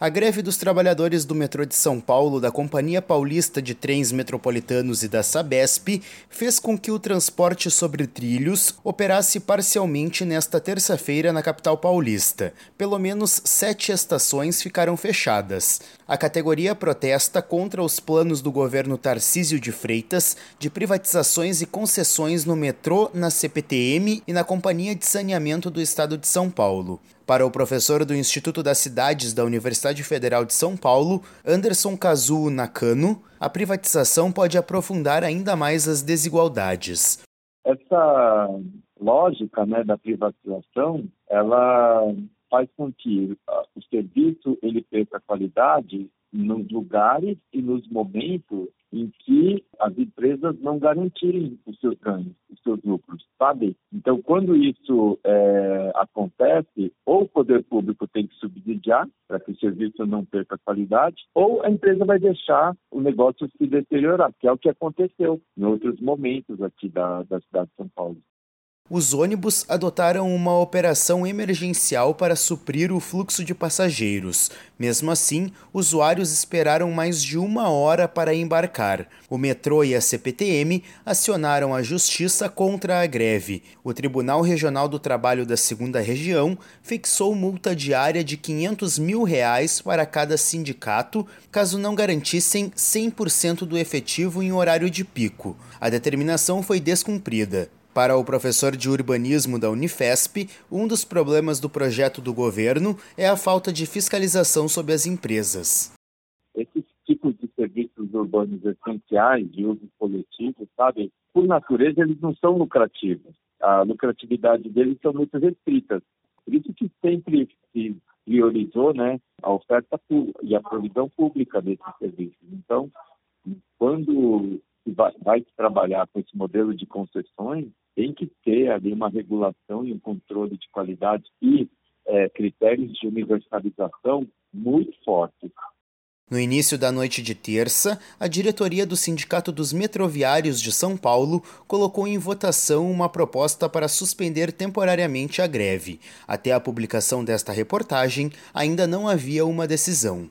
A greve dos trabalhadores do metrô de São Paulo, da Companhia Paulista de Trens Metropolitanos e da Sabesp fez com que o transporte sobre trilhos operasse parcialmente nesta terça-feira na capital paulista. Pelo menos sete estações ficaram fechadas. A categoria protesta contra os planos do governo Tarcísio de Freitas de privatizações e concessões no metrô, na CPTM e na Companhia de Saneamento do Estado de São Paulo. Para o professor do Instituto das Cidades da Universidade Federal de São Paulo, Anderson Kazuo Nakano, a privatização pode aprofundar ainda mais as desigualdades. Essa lógica né, da privatização, ela faz com que o serviço ele perca qualidade nos lugares e nos momentos em que as empresas não garantirem os seus ganhos, os seus lucros, sabe? Então, quando isso é, acontece, ou o poder público tem que subsidiar para que o serviço não perca qualidade, ou a empresa vai deixar o negócio se deteriorar, que é o que aconteceu em outros momentos aqui da, da cidade de São Paulo os ônibus adotaram uma operação emergencial para suprir o fluxo de passageiros. Mesmo assim, usuários esperaram mais de uma hora para embarcar. O metrô e a CPTM acionaram a justiça contra a greve. O Tribunal Regional do Trabalho da Segunda Região fixou multa diária de 500 mil reais para cada sindicato caso não garantissem 100% do efetivo em horário de pico. A determinação foi descumprida. Para o professor de urbanismo da Unifesp, um dos problemas do projeto do governo é a falta de fiscalização sobre as empresas. Esses tipos de serviços urbanos essenciais de uso coletivo, sabe, por natureza eles não são lucrativos. A lucratividade deles são muito restritas. Por isso que sempre se priorizou né, a oferta e a provisão pública desses serviços. Então, quando vai, trabalhar com esse modelo de concessões, tem que ter ali uma regulação e um controle de qualidade e é, critérios de universalização muito fortes. No início da noite de terça, a diretoria do Sindicato dos Metroviários de São Paulo colocou em votação uma proposta para suspender temporariamente a greve. Até a publicação desta reportagem, ainda não havia uma decisão.